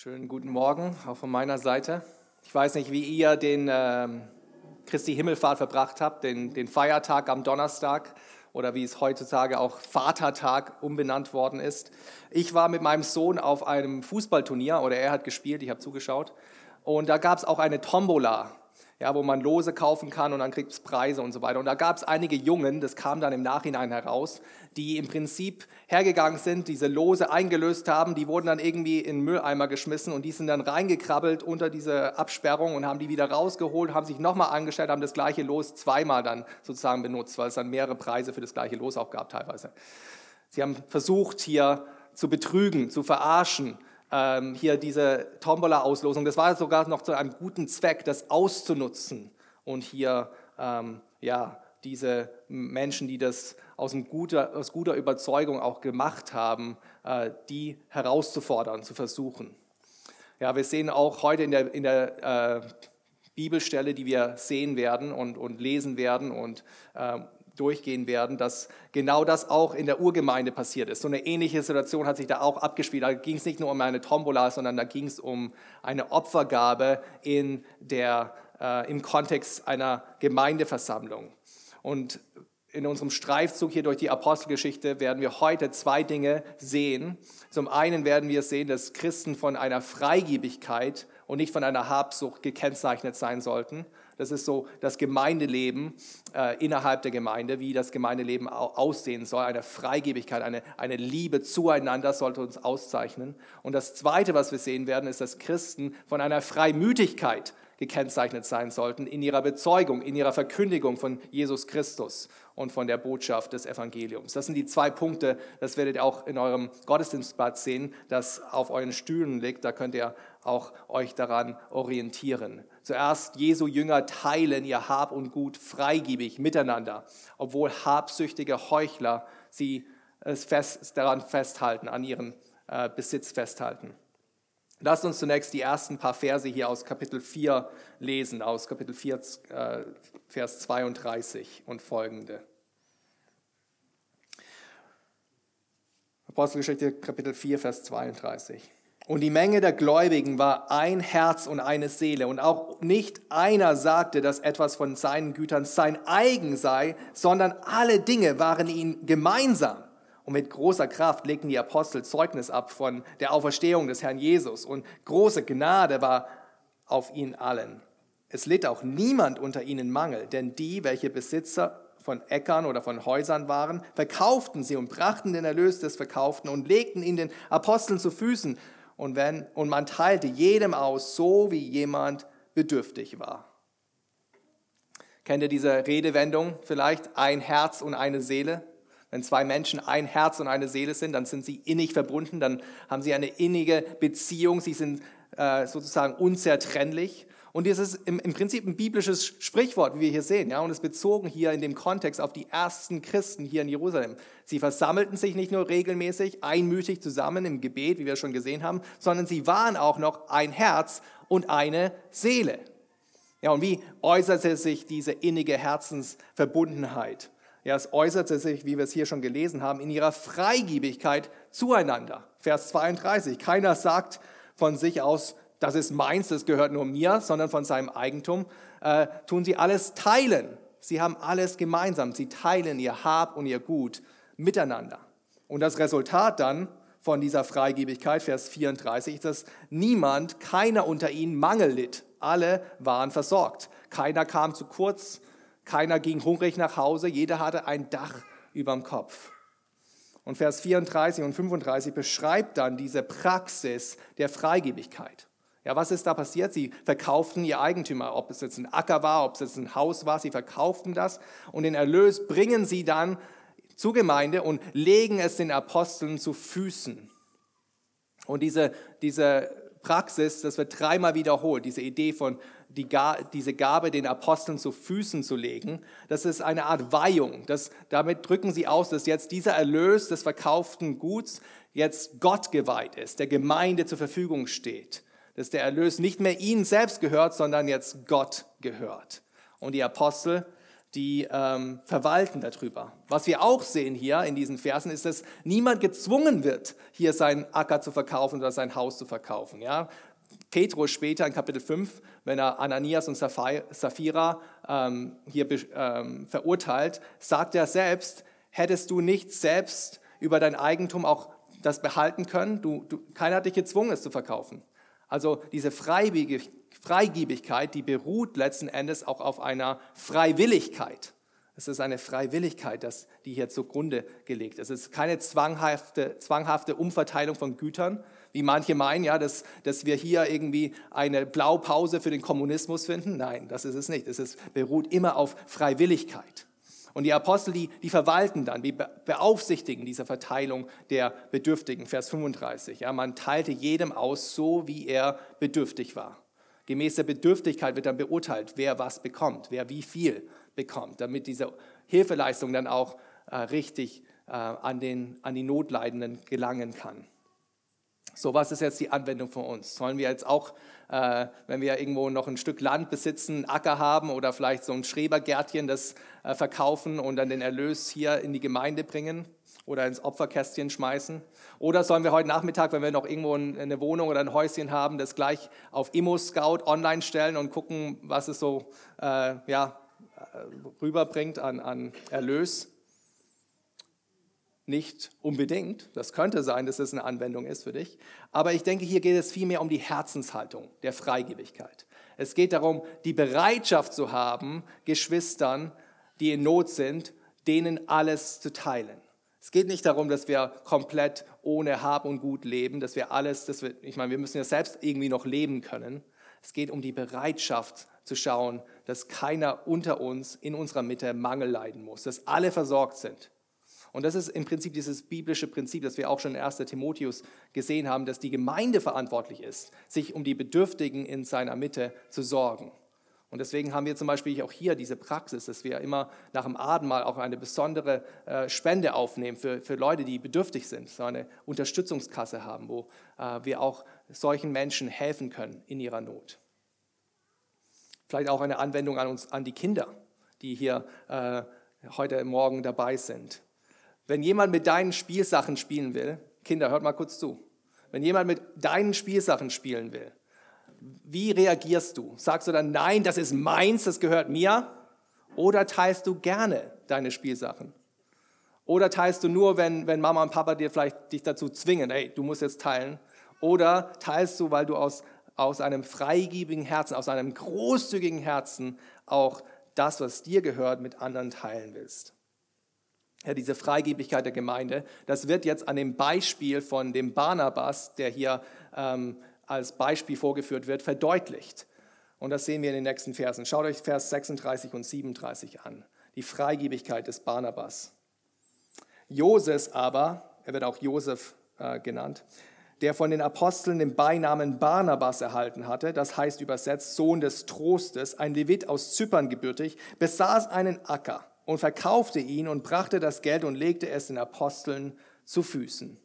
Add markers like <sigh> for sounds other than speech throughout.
Schönen guten Morgen, auch von meiner Seite. Ich weiß nicht, wie ihr den ähm, Christi Himmelfahrt verbracht habt, den, den Feiertag am Donnerstag oder wie es heutzutage auch Vatertag umbenannt worden ist. Ich war mit meinem Sohn auf einem Fußballturnier oder er hat gespielt, ich habe zugeschaut. Und da gab es auch eine Tombola ja, wo man Lose kaufen kann und dann kriegt es Preise und so weiter. Und da gab es einige Jungen, das kam dann im Nachhinein heraus, die im Prinzip hergegangen sind, diese Lose eingelöst haben, die wurden dann irgendwie in Mülleimer geschmissen und die sind dann reingekrabbelt unter diese Absperrung und haben die wieder rausgeholt, haben sich nochmal angestellt, haben das gleiche Los zweimal dann sozusagen benutzt, weil es dann mehrere Preise für das gleiche Los auch gab teilweise. Sie haben versucht hier zu betrügen, zu verarschen, ähm, hier diese Tombola-Auslosung, das war sogar noch zu einem guten Zweck, das auszunutzen und hier ähm, ja, diese Menschen, die das aus, guter, aus guter Überzeugung auch gemacht haben, äh, die herauszufordern, zu versuchen. Ja, wir sehen auch heute in der, in der äh, Bibelstelle, die wir sehen werden und, und lesen werden und äh, durchgehen werden, dass genau das auch in der Urgemeinde passiert ist. So eine ähnliche Situation hat sich da auch abgespielt. Da ging es nicht nur um eine Tombola, sondern da ging es um eine Opfergabe in der, äh, im Kontext einer Gemeindeversammlung. Und in unserem Streifzug hier durch die Apostelgeschichte werden wir heute zwei Dinge sehen. Zum einen werden wir sehen, dass Christen von einer Freigebigkeit und nicht von einer Habsucht gekennzeichnet sein sollten. Das ist so das Gemeindeleben äh, innerhalb der Gemeinde, wie das Gemeindeleben aussehen soll. Eine Freigebigkeit, eine, eine Liebe zueinander sollte uns auszeichnen. Und das Zweite, was wir sehen werden, ist, dass Christen von einer Freimütigkeit gekennzeichnet sein sollten in ihrer Bezeugung, in ihrer Verkündigung von Jesus Christus und von der Botschaft des Evangeliums. Das sind die zwei Punkte, das werdet ihr auch in eurem Gottesdienstblatt sehen, das auf euren Stühlen liegt. Da könnt ihr auch euch daran orientieren. Zuerst Jesu Jünger teilen ihr Hab und Gut freigebig miteinander, obwohl habsüchtige Heuchler sie es fest, daran festhalten, an ihren äh, Besitz festhalten. Lasst uns zunächst die ersten paar Verse hier aus Kapitel 4 lesen, aus Kapitel 4, äh, Vers 32 und folgende. Apostelgeschichte Kapitel 4, Vers 32. Und die Menge der Gläubigen war ein Herz und eine Seele. Und auch nicht einer sagte, dass etwas von seinen Gütern sein eigen sei, sondern alle Dinge waren ihnen gemeinsam. Und mit großer Kraft legten die Apostel Zeugnis ab von der Auferstehung des Herrn Jesus. Und große Gnade war auf ihnen allen. Es litt auch niemand unter ihnen Mangel, denn die, welche Besitzer von Äckern oder von Häusern waren, verkauften sie und brachten den Erlös des Verkauften und legten ihn den Aposteln zu Füßen und, wenn, und man teilte jedem aus, so wie jemand bedürftig war. Kennt ihr diese Redewendung vielleicht? Ein Herz und eine Seele. Wenn zwei Menschen ein Herz und eine Seele sind, dann sind sie innig verbunden, dann haben sie eine innige Beziehung, sie sind äh, sozusagen unzertrennlich. Und das ist im, im, Prinzip ein biblisches Sprichwort, wie wir hier sehen. Ja? Und es bezogen hier in dem Kontext auf die ersten Christen hier in Jerusalem. Sie versammelten sich nicht nur regelmäßig, einmütig zusammen im Gebet, wie wir schon gesehen haben, sondern sie waren auch noch ein Herz und eine Seele. Ja, und wie äußerte sich diese innige Herzensverbundenheit? Ja, es äußerte sich, wie wir es hier schon gelesen haben, in ihrer Freigebigkeit zueinander. Vers 32. Keiner sagt von sich aus, das ist meins, das gehört nur mir, sondern von seinem Eigentum, äh, tun sie alles teilen. Sie haben alles gemeinsam. Sie teilen ihr Hab und ihr Gut miteinander. Und das Resultat dann von dieser Freigebigkeit, Vers 34, ist, dass niemand, keiner unter ihnen Mangel litt. Alle waren versorgt. Keiner kam zu kurz, keiner ging hungrig nach Hause, jeder hatte ein Dach über dem Kopf. Und Vers 34 und 35 beschreibt dann diese Praxis der Freigebigkeit. Ja, was ist da passiert? Sie verkauften ihr Eigentümer, ob es jetzt ein Acker war, ob es jetzt ein Haus war, sie verkauften das und den Erlös bringen sie dann zur Gemeinde und legen es den Aposteln zu Füßen. Und diese, diese Praxis, das wird dreimal wiederholt, diese Idee von die, diese Gabe den Aposteln zu Füßen zu legen, das ist eine Art Weihung. Das, damit drücken sie aus, dass jetzt dieser Erlös des verkauften Guts jetzt Gott geweiht ist, der Gemeinde zur Verfügung steht dass der Erlös nicht mehr ihnen selbst gehört, sondern jetzt Gott gehört. Und die Apostel die ähm, verwalten darüber. Was wir auch sehen hier in diesen Versen ist, dass niemand gezwungen wird, hier seinen Acker zu verkaufen oder sein Haus zu verkaufen. Ja? Petrus später in Kapitel 5, wenn er Ananias und Sapphira ähm, hier ähm, verurteilt, sagt er selbst, hättest du nicht selbst über dein Eigentum auch das behalten können? Du, du, keiner hat dich gezwungen, es zu verkaufen. Also diese Freigebigkeit, die beruht letzten Endes auch auf einer Freiwilligkeit. Es ist eine Freiwilligkeit, das, die hier zugrunde gelegt ist. Es ist keine zwanghafte, zwanghafte Umverteilung von Gütern, wie manche meinen, ja, dass, dass wir hier irgendwie eine Blaupause für den Kommunismus finden. Nein, das ist es nicht. Es ist, beruht immer auf Freiwilligkeit. Und die Apostel, die, die verwalten dann, die beaufsichtigen diese Verteilung der Bedürftigen. Vers 35. Ja, man teilte jedem aus, so wie er bedürftig war. Gemäß der Bedürftigkeit wird dann beurteilt, wer was bekommt, wer wie viel bekommt, damit diese Hilfeleistung dann auch äh, richtig äh, an, den, an die Notleidenden gelangen kann. So, was ist jetzt die Anwendung von uns? Sollen wir jetzt auch, äh, wenn wir irgendwo noch ein Stück Land besitzen, einen Acker haben oder vielleicht so ein Schrebergärtchen, das äh, verkaufen und dann den Erlös hier in die Gemeinde bringen oder ins Opferkästchen schmeißen? Oder sollen wir heute Nachmittag, wenn wir noch irgendwo eine Wohnung oder ein Häuschen haben, das gleich auf Immo-Scout online stellen und gucken, was es so äh, ja, äh, rüberbringt an, an Erlös? Nicht unbedingt. Das könnte sein, dass es eine Anwendung ist für dich. Aber ich denke, hier geht es vielmehr um die Herzenshaltung der Freigebigkeit. Es geht darum, die Bereitschaft zu haben, Geschwistern, die in Not sind, denen alles zu teilen. Es geht nicht darum, dass wir komplett ohne Hab und Gut leben, dass wir alles, dass wir, ich meine, wir müssen ja selbst irgendwie noch leben können. Es geht um die Bereitschaft zu schauen, dass keiner unter uns in unserer Mitte Mangel leiden muss, dass alle versorgt sind. Und das ist im Prinzip dieses biblische Prinzip, das wir auch schon in 1. Timotheus gesehen haben, dass die Gemeinde verantwortlich ist, sich um die Bedürftigen in seiner Mitte zu sorgen. Und deswegen haben wir zum Beispiel auch hier diese Praxis, dass wir immer nach dem Abendmahl auch eine besondere äh, Spende aufnehmen für, für Leute, die bedürftig sind, so eine Unterstützungskasse haben, wo äh, wir auch solchen Menschen helfen können in ihrer Not. Vielleicht auch eine Anwendung an uns, an die Kinder, die hier äh, heute Morgen dabei sind. Wenn jemand mit deinen Spielsachen spielen will, Kinder, hört mal kurz zu. Wenn jemand mit deinen Spielsachen spielen will, wie reagierst du? Sagst du dann, nein, das ist meins, das gehört mir? Oder teilst du gerne deine Spielsachen? Oder teilst du nur, wenn, wenn Mama und Papa dir vielleicht dich dazu zwingen, hey, du musst jetzt teilen? Oder teilst du, weil du aus, aus einem freigebigen Herzen, aus einem großzügigen Herzen auch das, was dir gehört, mit anderen teilen willst? Ja, diese Freigebigkeit der Gemeinde, das wird jetzt an dem Beispiel von dem Barnabas, der hier ähm, als Beispiel vorgeführt wird, verdeutlicht. Und das sehen wir in den nächsten Versen. Schaut euch Vers 36 und 37 an. Die Freigebigkeit des Barnabas. Joses aber, er wird auch Josef äh, genannt, der von den Aposteln den Beinamen Barnabas erhalten hatte, das heißt übersetzt Sohn des Trostes, ein Levit aus Zypern gebürtig, besaß einen Acker und verkaufte ihn und brachte das Geld und legte es den Aposteln zu Füßen.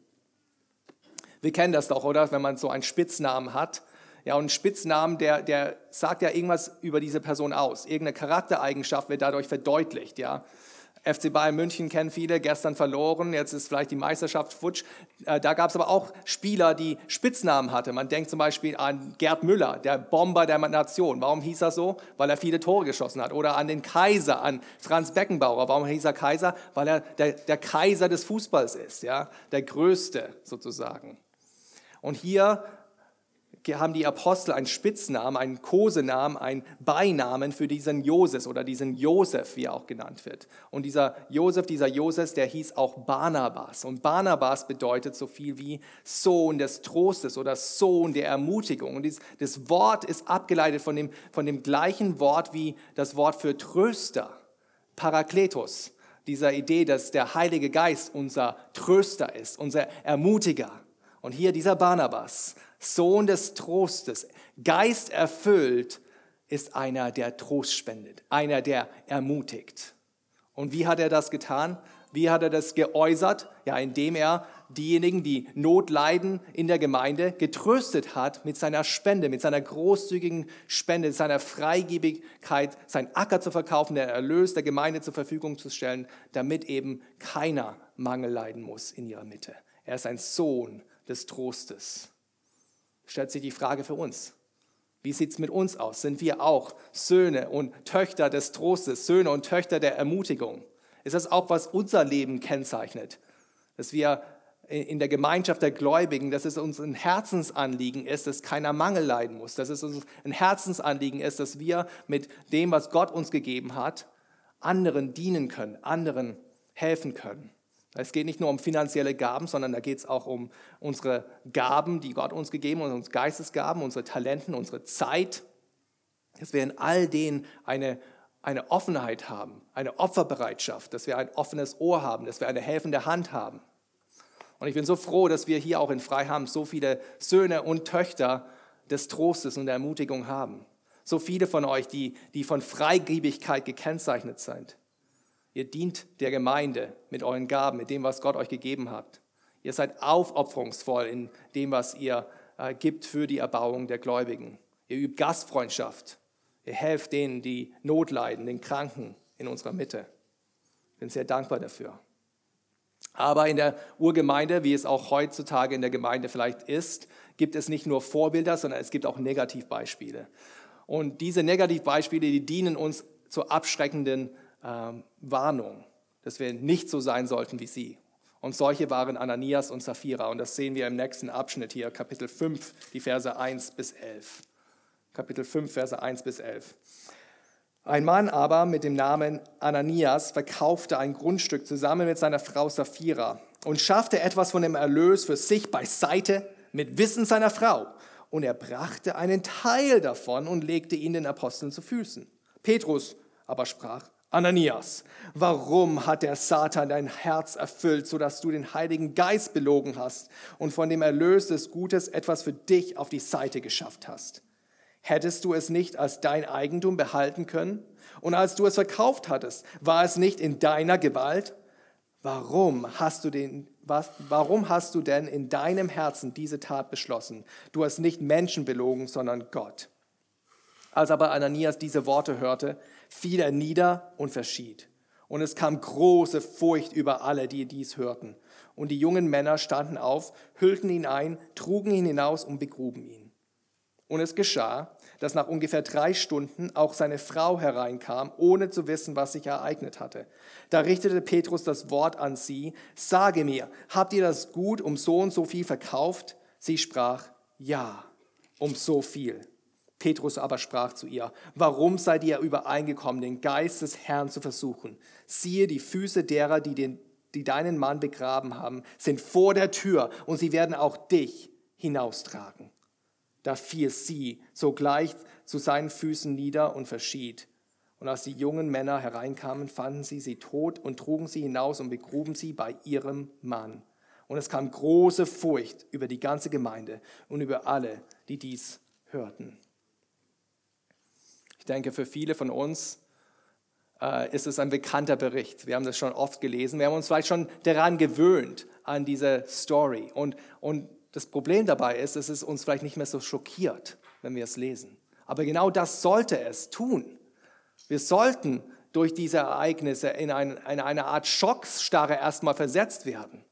Wir kennen das doch, oder? Wenn man so einen Spitznamen hat. Ja, und ein Spitznamen, der, der sagt ja irgendwas über diese Person aus. Irgendeine Charaktereigenschaft wird dadurch verdeutlicht, ja. FC Bayern München kennen viele, gestern verloren, jetzt ist vielleicht die Meisterschaft futsch. Äh, da gab es aber auch Spieler, die Spitznamen hatten. Man denkt zum Beispiel an Gerd Müller, der Bomber der Nation. Warum hieß er so? Weil er viele Tore geschossen hat. Oder an den Kaiser, an Franz Beckenbauer. Warum hieß er Kaiser? Weil er der, der Kaiser des Fußballs ist, ja? der Größte sozusagen. Und hier haben die Apostel einen Spitznamen, einen Kosenamen, einen Beinamen für diesen Josef oder diesen Josef, wie er auch genannt wird. Und dieser Josef, dieser Josef, der hieß auch Barnabas. Und Barnabas bedeutet so viel wie Sohn des Trostes oder Sohn der Ermutigung. Und das Wort ist abgeleitet von dem, von dem gleichen Wort wie das Wort für Tröster, Parakletos. Dieser Idee, dass der Heilige Geist unser Tröster ist, unser Ermutiger. Und hier dieser Barnabas, Sohn des Trostes, Geist erfüllt, ist einer, der Trost spendet, einer, der ermutigt. Und wie hat er das getan? Wie hat er das geäußert? Ja, indem er diejenigen, die Not leiden in der Gemeinde, getröstet hat mit seiner Spende, mit seiner großzügigen Spende, seiner Freigebigkeit, sein Acker zu verkaufen, den Erlös der Gemeinde zur Verfügung zu stellen, damit eben keiner Mangel leiden muss in ihrer Mitte. Er ist ein Sohn des Trostes. Stellt sich die Frage für uns. Wie sieht es mit uns aus? Sind wir auch Söhne und Töchter des Trostes, Söhne und Töchter der Ermutigung? Ist das auch, was unser Leben kennzeichnet? Dass wir in der Gemeinschaft der Gläubigen, dass es uns ein Herzensanliegen ist, dass keiner Mangel leiden muss, dass es uns ein Herzensanliegen ist, dass wir mit dem, was Gott uns gegeben hat, anderen dienen können, anderen helfen können. Es geht nicht nur um finanzielle Gaben, sondern da geht es auch um unsere Gaben, die Gott uns gegeben hat, unsere Geistesgaben, unsere Talenten, unsere Zeit. Dass wir in all denen eine, eine Offenheit haben, eine Opferbereitschaft, dass wir ein offenes Ohr haben, dass wir eine helfende Hand haben. Und ich bin so froh, dass wir hier auch in Freiham so viele Söhne und Töchter des Trostes und der Ermutigung haben. So viele von euch, die, die von Freigebigkeit gekennzeichnet sind. Ihr dient der Gemeinde mit euren Gaben, mit dem, was Gott euch gegeben hat. Ihr seid aufopferungsvoll in dem, was ihr äh, gibt für die Erbauung der Gläubigen. Ihr übt Gastfreundschaft. Ihr helft denen, die Not leiden, den Kranken in unserer Mitte. Ich bin sehr dankbar dafür. Aber in der Urgemeinde, wie es auch heutzutage in der Gemeinde vielleicht ist, gibt es nicht nur Vorbilder, sondern es gibt auch Negativbeispiele. Und diese Negativbeispiele, die dienen uns zur abschreckenden ähm, Warnung, dass wir nicht so sein sollten wie sie. Und solche waren Ananias und Sapphira. Und das sehen wir im nächsten Abschnitt hier, Kapitel 5, die Verse 1 bis 11. Kapitel 5, Verse 1 bis 11. Ein Mann aber mit dem Namen Ananias verkaufte ein Grundstück zusammen mit seiner Frau Sapphira und schaffte etwas von dem Erlös für sich beiseite mit Wissen seiner Frau. Und er brachte einen Teil davon und legte ihn den Aposteln zu Füßen. Petrus aber sprach, Ananias, warum hat der Satan dein Herz erfüllt, sodass du den Heiligen Geist belogen hast und von dem Erlös des Gutes etwas für dich auf die Seite geschafft hast? Hättest du es nicht als dein Eigentum behalten können? Und als du es verkauft hattest, war es nicht in deiner Gewalt? Warum hast du den, was, warum hast du denn in deinem Herzen diese Tat beschlossen? Du hast nicht Menschen belogen, sondern Gott. Als aber Ananias diese Worte hörte, fiel er nieder und verschied. Und es kam große Furcht über alle, die dies hörten. Und die jungen Männer standen auf, hüllten ihn ein, trugen ihn hinaus und begruben ihn. Und es geschah, dass nach ungefähr drei Stunden auch seine Frau hereinkam, ohne zu wissen, was sich ereignet hatte. Da richtete Petrus das Wort an sie, sage mir, habt ihr das Gut um so und so viel verkauft? Sie sprach, ja, um so viel. Petrus aber sprach zu ihr, warum seid ihr übereingekommen, den Geist des Herrn zu versuchen? Siehe, die Füße derer, die, den, die deinen Mann begraben haben, sind vor der Tür und sie werden auch dich hinaustragen. Da fiel sie sogleich zu seinen Füßen nieder und verschied. Und als die jungen Männer hereinkamen, fanden sie sie tot und trugen sie hinaus und begruben sie bei ihrem Mann. Und es kam große Furcht über die ganze Gemeinde und über alle, die dies hörten. Ich denke, für viele von uns äh, ist es ein bekannter Bericht. Wir haben das schon oft gelesen. Wir haben uns vielleicht schon daran gewöhnt, an diese Story. Und, und das Problem dabei ist, es uns vielleicht nicht mehr so schockiert, wenn wir es lesen. Aber genau das sollte es tun. Wir sollten durch diese Ereignisse in, ein, in eine Art Schocksstarre erstmal versetzt werden.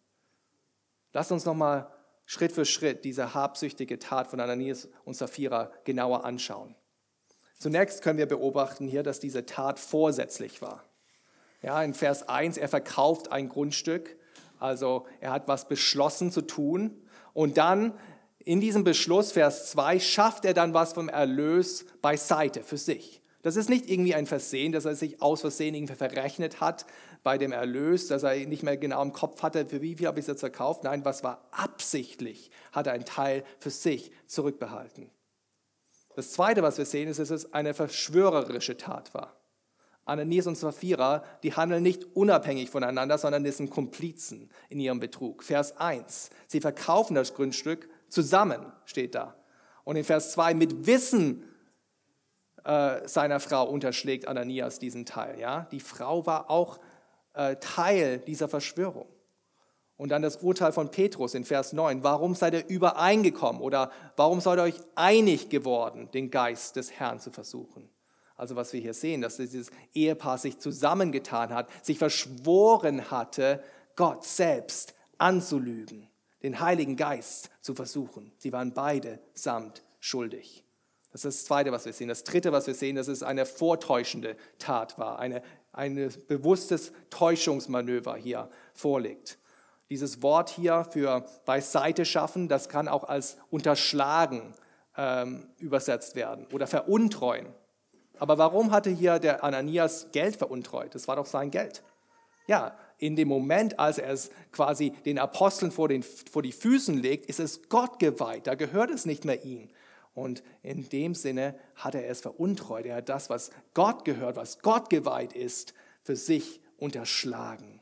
Lass uns nochmal Schritt für Schritt diese habsüchtige Tat von Ananias und Sapphira genauer anschauen. Zunächst können wir beobachten hier, dass diese Tat vorsätzlich war. Ja, in Vers 1, er verkauft ein Grundstück, also er hat was beschlossen zu tun. Und dann in diesem Beschluss, Vers 2, schafft er dann was vom Erlös beiseite für sich. Das ist nicht irgendwie ein Versehen, dass er sich aus Versehen irgendwie verrechnet hat bei dem Erlös, dass er nicht mehr genau im Kopf hatte, für wie viel habe ich es jetzt verkauft. Nein, was war absichtlich, hat er einen Teil für sich zurückbehalten. Das Zweite, was wir sehen, ist, dass es eine verschwörerische Tat war. Ananias und Sapphira, die handeln nicht unabhängig voneinander, sondern sind Komplizen in ihrem Betrug. Vers 1, sie verkaufen das Grundstück zusammen, steht da. Und in Vers 2, mit Wissen äh, seiner Frau unterschlägt Ananias diesen Teil. Ja? Die Frau war auch äh, Teil dieser Verschwörung. Und dann das Urteil von Petrus in Vers 9. Warum seid ihr übereingekommen oder warum seid ihr euch einig geworden, den Geist des Herrn zu versuchen? Also was wir hier sehen, dass dieses Ehepaar sich zusammengetan hat, sich verschworen hatte, Gott selbst anzulügen, den Heiligen Geist zu versuchen. Sie waren beide samt schuldig. Das ist das Zweite, was wir sehen. Das Dritte, was wir sehen, dass es eine vortäuschende Tat war, eine, ein bewusstes Täuschungsmanöver hier vorliegt. Dieses Wort hier für beiseite schaffen, das kann auch als unterschlagen ähm, übersetzt werden oder veruntreuen. Aber warum hatte hier der Ananias Geld veruntreut? Das war doch sein Geld. Ja, in dem Moment, als er es quasi den Aposteln vor, den, vor die Füßen legt, ist es Gott geweiht. Da gehört es nicht mehr ihm. Und in dem Sinne hat er es veruntreut. Er hat das, was Gott gehört, was Gott geweiht ist, für sich unterschlagen.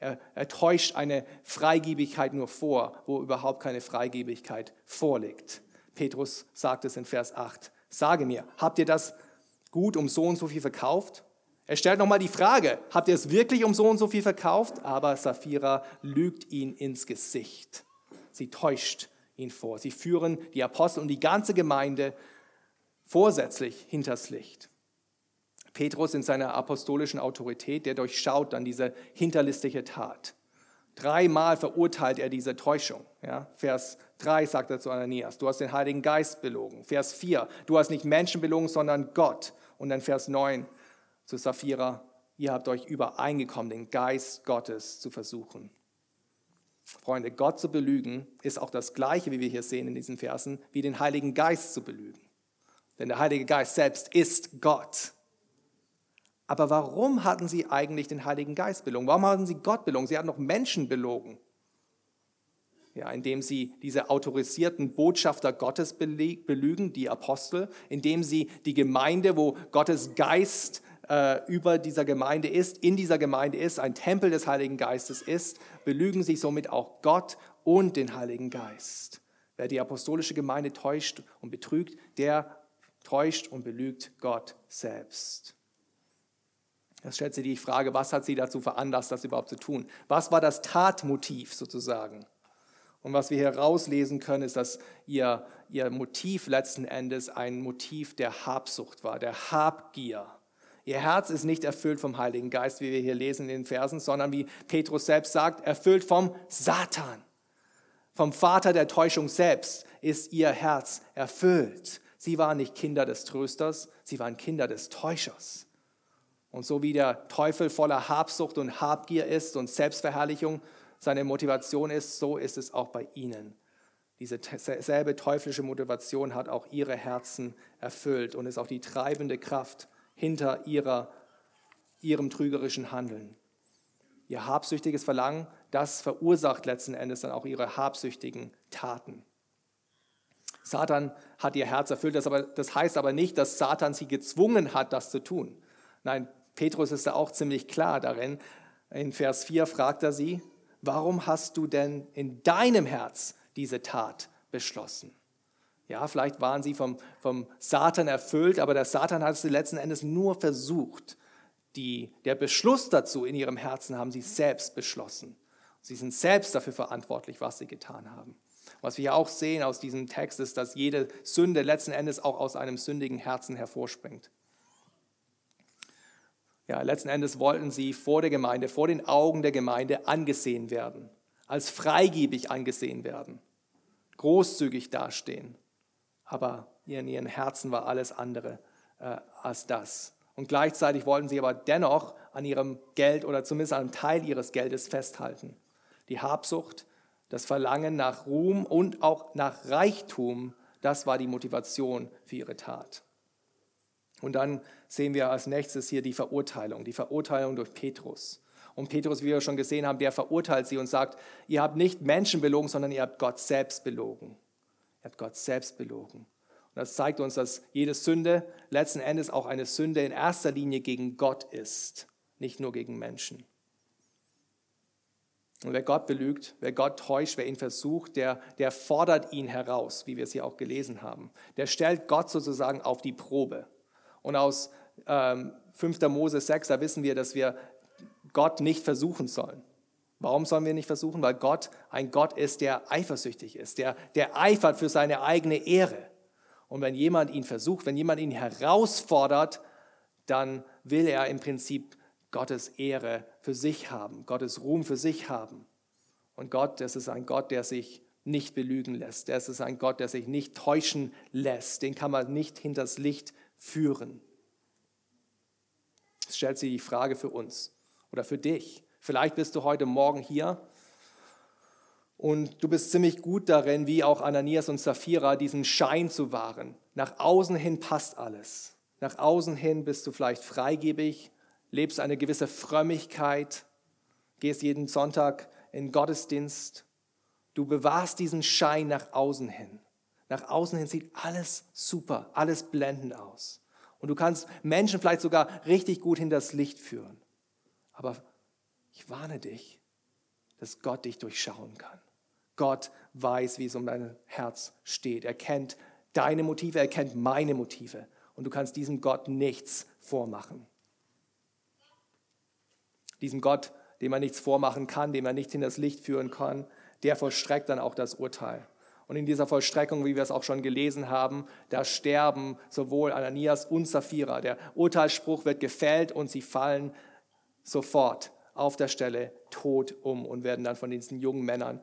Er, er täuscht eine Freigebigkeit nur vor, wo überhaupt keine Freigebigkeit vorliegt. Petrus sagt es in Vers 8. Sage mir, habt ihr das gut um so und so viel verkauft? Er stellt nochmal die Frage, habt ihr es wirklich um so und so viel verkauft? Aber Sapphira lügt ihn ins Gesicht. Sie täuscht ihn vor. Sie führen die Apostel und die ganze Gemeinde vorsätzlich hinters Licht. Petrus in seiner apostolischen Autorität, der durchschaut dann diese hinterlistige Tat. Dreimal verurteilt er diese Täuschung. Ja, Vers 3 sagt er zu Ananias, du hast den Heiligen Geist belogen. Vers 4, du hast nicht Menschen belogen, sondern Gott. Und dann Vers 9 zu Sapphira, ihr habt euch übereingekommen, den Geist Gottes zu versuchen. Freunde, Gott zu belügen ist auch das Gleiche, wie wir hier sehen in diesen Versen, wie den Heiligen Geist zu belügen. Denn der Heilige Geist selbst ist Gott. Aber warum hatten sie eigentlich den Heiligen Geist belogen? Warum hatten sie Gott belogen? Sie hatten noch Menschen belogen. Ja, indem sie diese autorisierten Botschafter Gottes belügen, die Apostel, indem sie die Gemeinde, wo Gottes Geist äh, über dieser Gemeinde ist, in dieser Gemeinde ist, ein Tempel des Heiligen Geistes ist, belügen sie somit auch Gott und den Heiligen Geist. Wer die apostolische Gemeinde täuscht und betrügt, der täuscht und belügt Gott selbst. Jetzt stellt sich die Frage, was hat sie dazu veranlasst, das überhaupt zu tun? Was war das Tatmotiv sozusagen? Und was wir hier rauslesen können, ist, dass ihr, ihr Motiv letzten Endes ein Motiv der Habsucht war, der Habgier. Ihr Herz ist nicht erfüllt vom Heiligen Geist, wie wir hier lesen in den Versen, sondern wie Petrus selbst sagt, erfüllt vom Satan. Vom Vater der Täuschung selbst ist ihr Herz erfüllt. Sie waren nicht Kinder des Trösters, sie waren Kinder des Täuschers. Und so wie der Teufel voller Habsucht und Habgier ist und Selbstverherrlichung seine Motivation ist, so ist es auch bei ihnen. Diese selbe teuflische Motivation hat auch ihre Herzen erfüllt und ist auch die treibende Kraft hinter ihrer, ihrem trügerischen Handeln. Ihr habsüchtiges Verlangen, das verursacht letzten Endes dann auch ihre habsüchtigen Taten. Satan hat ihr Herz erfüllt, das, aber, das heißt aber nicht, dass Satan sie gezwungen hat, das zu tun. Nein, Petrus ist da auch ziemlich klar darin. In Vers 4 fragt er sie, warum hast du denn in deinem Herz diese Tat beschlossen? Ja, vielleicht waren sie vom, vom Satan erfüllt, aber der Satan hat sie letzten Endes nur versucht. Die, der Beschluss dazu in ihrem Herzen haben sie selbst beschlossen. Sie sind selbst dafür verantwortlich, was sie getan haben. Was wir auch sehen aus diesem Text ist, dass jede Sünde letzten Endes auch aus einem sündigen Herzen hervorspringt. Ja, letzten Endes wollten sie vor der Gemeinde, vor den Augen der Gemeinde angesehen werden, als freigebig angesehen werden, großzügig dastehen. Aber in ihren Herzen war alles andere äh, als das. Und gleichzeitig wollten sie aber dennoch an ihrem Geld oder zumindest an einem Teil ihres Geldes festhalten. Die Habsucht, das Verlangen nach Ruhm und auch nach Reichtum, das war die Motivation für ihre Tat. Und dann sehen wir als nächstes hier die Verurteilung, die Verurteilung durch Petrus. Und Petrus, wie wir schon gesehen haben, der verurteilt sie und sagt, ihr habt nicht Menschen belogen, sondern ihr habt Gott selbst belogen. Ihr habt Gott selbst belogen. Und das zeigt uns, dass jede Sünde letzten Endes auch eine Sünde in erster Linie gegen Gott ist, nicht nur gegen Menschen. Und wer Gott belügt, wer Gott täuscht, wer ihn versucht, der, der fordert ihn heraus, wie wir es hier auch gelesen haben. Der stellt Gott sozusagen auf die Probe. Und aus ähm, 5. Mose 6, da wissen wir, dass wir Gott nicht versuchen sollen. Warum sollen wir nicht versuchen? Weil Gott ein Gott ist, der eifersüchtig ist, der, der eifert für seine eigene Ehre. Und wenn jemand ihn versucht, wenn jemand ihn herausfordert, dann will er im Prinzip Gottes Ehre für sich haben, Gottes Ruhm für sich haben. Und Gott, das ist ein Gott, der sich nicht belügen lässt. Das ist ein Gott, der sich nicht täuschen lässt. Den kann man nicht hinters Licht führen. Es stellt sich die Frage für uns oder für dich. Vielleicht bist du heute Morgen hier und du bist ziemlich gut darin, wie auch Ananias und Sapphira, diesen Schein zu wahren. Nach außen hin passt alles. Nach außen hin bist du vielleicht freigebig, lebst eine gewisse Frömmigkeit, gehst jeden Sonntag in Gottesdienst. Du bewahrst diesen Schein nach außen hin. Nach außen hin sieht alles super, alles blendend aus. Und du kannst Menschen vielleicht sogar richtig gut hinters Licht führen. Aber ich warne dich, dass Gott dich durchschauen kann. Gott weiß, wie es um dein Herz steht. Er kennt deine Motive, er kennt meine Motive. Und du kannst diesem Gott nichts vormachen. Diesem Gott, dem man nichts vormachen kann, dem man nicht in das Licht führen kann, der vollstreckt dann auch das Urteil. Und in dieser Vollstreckung, wie wir es auch schon gelesen haben, da sterben sowohl Ananias und Sapphira. Der Urteilsspruch wird gefällt und sie fallen sofort auf der Stelle tot um und werden dann von diesen jungen Männern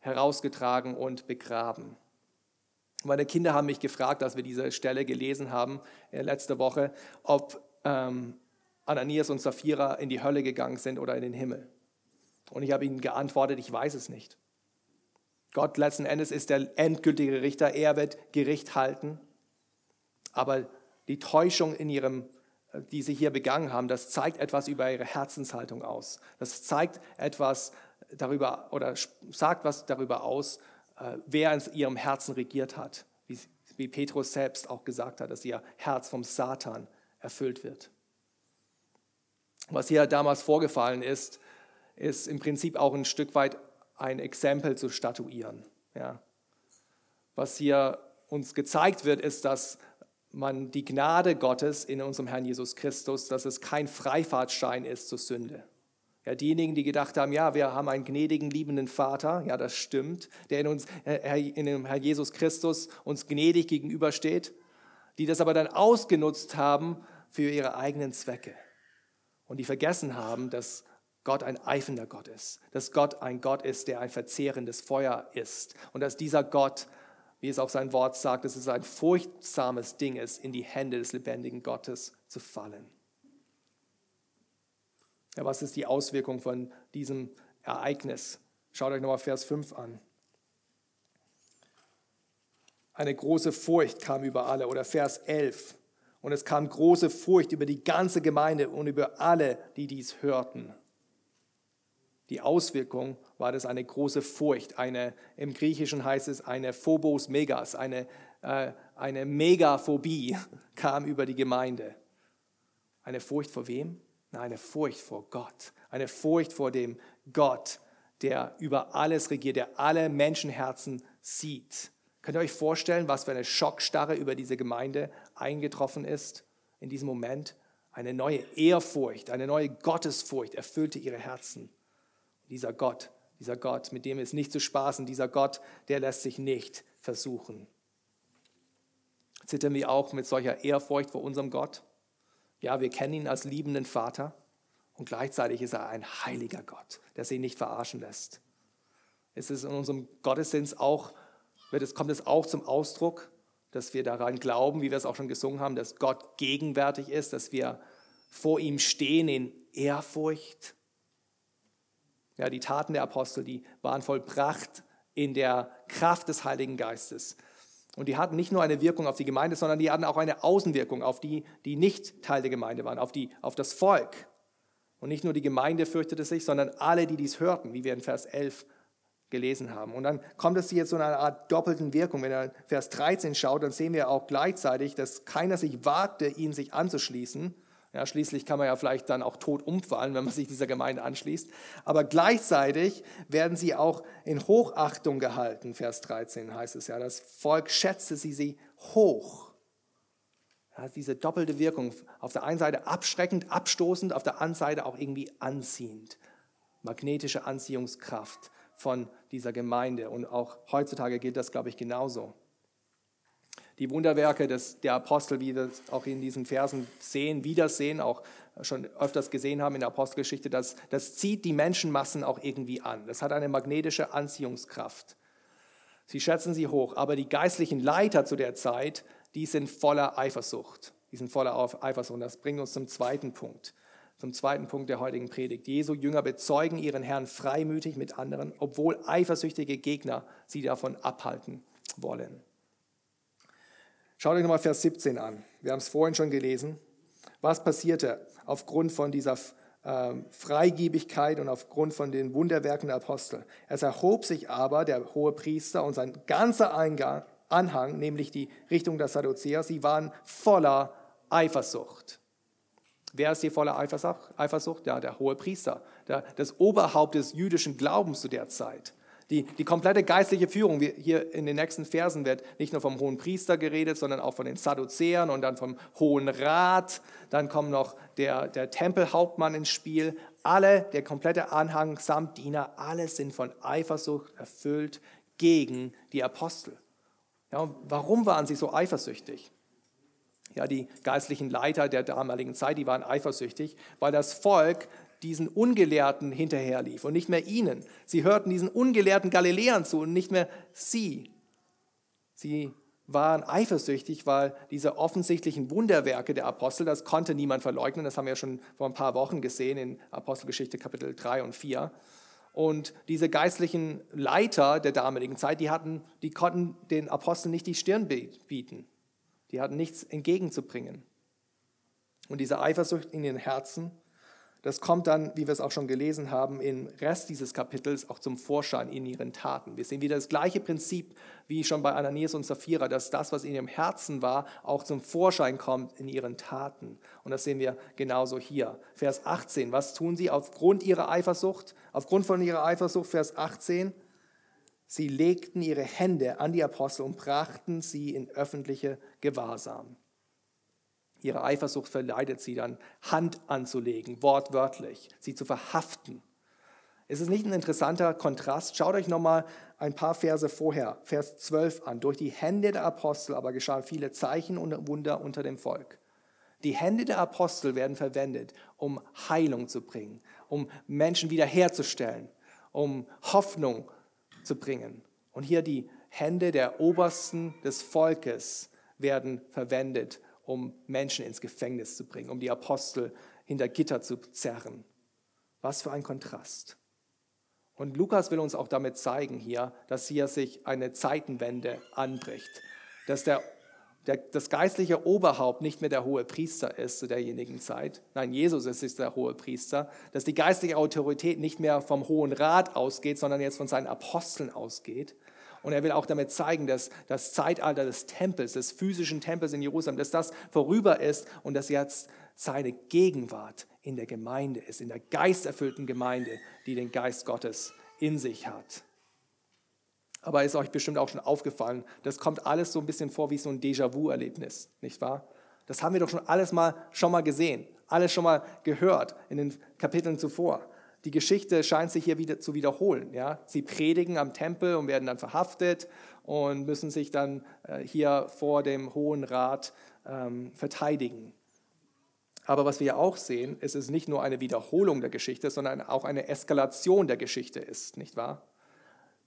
herausgetragen und begraben. Meine Kinder haben mich gefragt, als wir diese Stelle gelesen haben äh, letzte Woche, ob ähm, Ananias und Sapphira in die Hölle gegangen sind oder in den Himmel. Und ich habe ihnen geantwortet, ich weiß es nicht. Gott letzten Endes ist der endgültige Richter, er wird Gericht halten. Aber die Täuschung in ihrem die sie hier begangen haben, das zeigt etwas über ihre Herzenshaltung aus. Das zeigt etwas darüber oder sagt was darüber aus, äh, wer in ihrem Herzen regiert hat. Wie, wie Petrus selbst auch gesagt hat, dass ihr Herz vom Satan erfüllt wird. Was hier damals vorgefallen ist, ist im Prinzip auch ein Stück weit ein Exempel zu statuieren. Ja. Was hier uns gezeigt wird, ist, dass man die Gnade Gottes in unserem Herrn Jesus Christus, dass es kein Freifahrtschein ist zur Sünde. Ja, diejenigen, die gedacht haben, ja, wir haben einen gnädigen, liebenden Vater, ja, das stimmt, der in uns, in dem Herrn Jesus Christus uns gnädig gegenübersteht, die das aber dann ausgenutzt haben für ihre eigenen Zwecke. Und die vergessen haben, dass Gott ein eifender Gott ist, dass Gott ein Gott ist, der ein verzehrendes Feuer ist und dass dieser Gott wie es auch sein Wort sagt, dass es ein furchtsames Ding ist, in die Hände des lebendigen Gottes zu fallen. Ja, was ist die Auswirkung von diesem Ereignis? Schaut euch nochmal Vers 5 an. Eine große Furcht kam über alle. Oder Vers 11. Und es kam große Furcht über die ganze Gemeinde und über alle, die dies hörten. Die Auswirkung war das eine große Furcht. Eine, Im Griechischen heißt es eine Phobos Megas, eine, äh, eine Megaphobie <laughs> kam über die Gemeinde. Eine Furcht vor wem? Eine Furcht vor Gott. Eine Furcht vor dem Gott, der über alles regiert, der alle Menschenherzen sieht. Könnt ihr euch vorstellen, was für eine Schockstarre über diese Gemeinde eingetroffen ist in diesem Moment? Eine neue Ehrfurcht, eine neue Gottesfurcht erfüllte ihre Herzen. Dieser Gott, dieser Gott, mit dem ist nicht zu spaßen, dieser Gott, der lässt sich nicht versuchen. Zittern wir auch mit solcher Ehrfurcht vor unserem Gott? Ja, wir kennen ihn als liebenden Vater und gleichzeitig ist er ein heiliger Gott, der sich nicht verarschen lässt. Es ist in unserem Gottesdienst auch, wird es, kommt es auch zum Ausdruck, dass wir daran glauben, wie wir es auch schon gesungen haben, dass Gott gegenwärtig ist, dass wir vor ihm stehen in Ehrfurcht ja, die Taten der Apostel, die waren vollbracht in der Kraft des Heiligen Geistes. Und die hatten nicht nur eine Wirkung auf die Gemeinde, sondern die hatten auch eine Außenwirkung auf die, die nicht Teil der Gemeinde waren, auf, die, auf das Volk. Und nicht nur die Gemeinde fürchtete sich, sondern alle, die dies hörten, wie wir in Vers 11 gelesen haben. Und dann kommt es hier zu einer Art doppelten Wirkung. Wenn er Vers 13 schaut, dann sehen wir auch gleichzeitig, dass keiner sich wagte, ihm sich anzuschließen, ja, schließlich kann man ja vielleicht dann auch tot umfallen, wenn man sich dieser Gemeinde anschließt. Aber gleichzeitig werden sie auch in Hochachtung gehalten. Vers 13 heißt es ja. Das Volk schätzte sie, sie hoch. Ja, diese doppelte Wirkung. Auf der einen Seite abschreckend, abstoßend, auf der anderen Seite auch irgendwie anziehend. magnetische Anziehungskraft von dieser Gemeinde. Und auch heutzutage gilt das, glaube ich, genauso. Die Wunderwerke des, der Apostel, wie wir auch in diesen Versen sehen, wiedersehen, auch schon öfters gesehen haben in der Apostelgeschichte, das, das zieht die Menschenmassen auch irgendwie an. Das hat eine magnetische Anziehungskraft. Sie schätzen sie hoch, aber die geistlichen Leiter zu der Zeit, die sind voller Eifersucht. Die sind voller Eifersucht. Und das bringt uns zum zweiten Punkt zum zweiten Punkt der heutigen Predigt. Jesu Jünger bezeugen ihren Herrn freimütig mit anderen, obwohl eifersüchtige Gegner sie davon abhalten wollen. Schaut euch nochmal Vers 17 an. Wir haben es vorhin schon gelesen. Was passierte aufgrund von dieser äh, Freigebigkeit und aufgrund von den Wunderwerken der Apostel? Es erhob sich aber der hohe Priester und sein ganzer Eingang, Anhang, nämlich die Richtung der Sadduzäer, sie waren voller Eifersucht. Wer ist hier voller Eifersucht? Ja, der hohe Priester, der, das Oberhaupt des jüdischen Glaubens zu der Zeit. Die, die komplette geistliche Führung, hier in den nächsten Versen wird nicht nur vom hohen Priester geredet, sondern auch von den Sadduzäern und dann vom hohen Rat. Dann kommt noch der, der Tempelhauptmann ins Spiel. Alle, der komplette Anhang samt Diener, alle sind von Eifersucht erfüllt gegen die Apostel. Ja, warum waren sie so eifersüchtig? ja, die geistlichen Leiter der damaligen Zeit, die waren eifersüchtig, weil das Volk diesen Ungelehrten hinterherlief und nicht mehr ihnen. Sie hörten diesen ungelehrten Galiläern zu und nicht mehr sie. Sie waren eifersüchtig, weil diese offensichtlichen Wunderwerke der Apostel, das konnte niemand verleugnen, das haben wir schon vor ein paar Wochen gesehen in Apostelgeschichte Kapitel 3 und 4. Und diese geistlichen Leiter der damaligen Zeit, die, hatten, die konnten den Aposteln nicht die Stirn bieten. Die hatten nichts entgegenzubringen. Und diese Eifersucht in ihren Herzen, das kommt dann, wie wir es auch schon gelesen haben, im Rest dieses Kapitels auch zum Vorschein in ihren Taten. Wir sehen wieder das gleiche Prinzip wie schon bei Ananias und Sapphira, dass das, was in ihrem Herzen war, auch zum Vorschein kommt in ihren Taten. Und das sehen wir genauso hier. Vers 18, was tun sie aufgrund ihrer Eifersucht? Aufgrund von ihrer Eifersucht, Vers 18, Sie legten ihre Hände an die Apostel und brachten sie in öffentliche Gewahrsam. Ihre Eifersucht verleitet sie dann, Hand anzulegen, wortwörtlich, sie zu verhaften. Ist es nicht ein interessanter Kontrast? Schaut euch nochmal ein paar Verse vorher, Vers 12 an. Durch die Hände der Apostel aber geschahen viele Zeichen und Wunder unter dem Volk. Die Hände der Apostel werden verwendet, um Heilung zu bringen, um Menschen wiederherzustellen, um Hoffnung zu bringen. Und hier die Hände der Obersten des Volkes werden verwendet, um Menschen ins Gefängnis zu bringen, um die Apostel hinter Gitter zu zerren. Was für ein Kontrast. Und Lukas will uns auch damit zeigen hier, dass hier sich eine Zeitenwende anbricht, dass der der, das geistliche Oberhaupt nicht mehr der hohe Priester ist zu derjenigen Zeit. Nein, Jesus ist, der hohe Priester. Dass die geistliche Autorität nicht mehr vom Hohen Rat ausgeht, sondern jetzt von seinen Aposteln ausgeht. Und er will auch damit zeigen, dass das Zeitalter des Tempels, des physischen Tempels in Jerusalem, dass das vorüber ist und dass jetzt seine Gegenwart in der Gemeinde ist, in der geisterfüllten Gemeinde, die den Geist Gottes in sich hat. Aber ist euch bestimmt auch schon aufgefallen, das kommt alles so ein bisschen vor wie so ein Déjà-vu-Erlebnis, nicht wahr? Das haben wir doch schon alles mal schon mal gesehen, alles schon mal gehört in den Kapiteln zuvor. Die Geschichte scheint sich hier wieder zu wiederholen. Ja? Sie predigen am Tempel und werden dann verhaftet und müssen sich dann äh, hier vor dem Hohen Rat ähm, verteidigen. Aber was wir auch sehen, ist es nicht nur eine Wiederholung der Geschichte, sondern auch eine Eskalation der Geschichte ist, nicht wahr?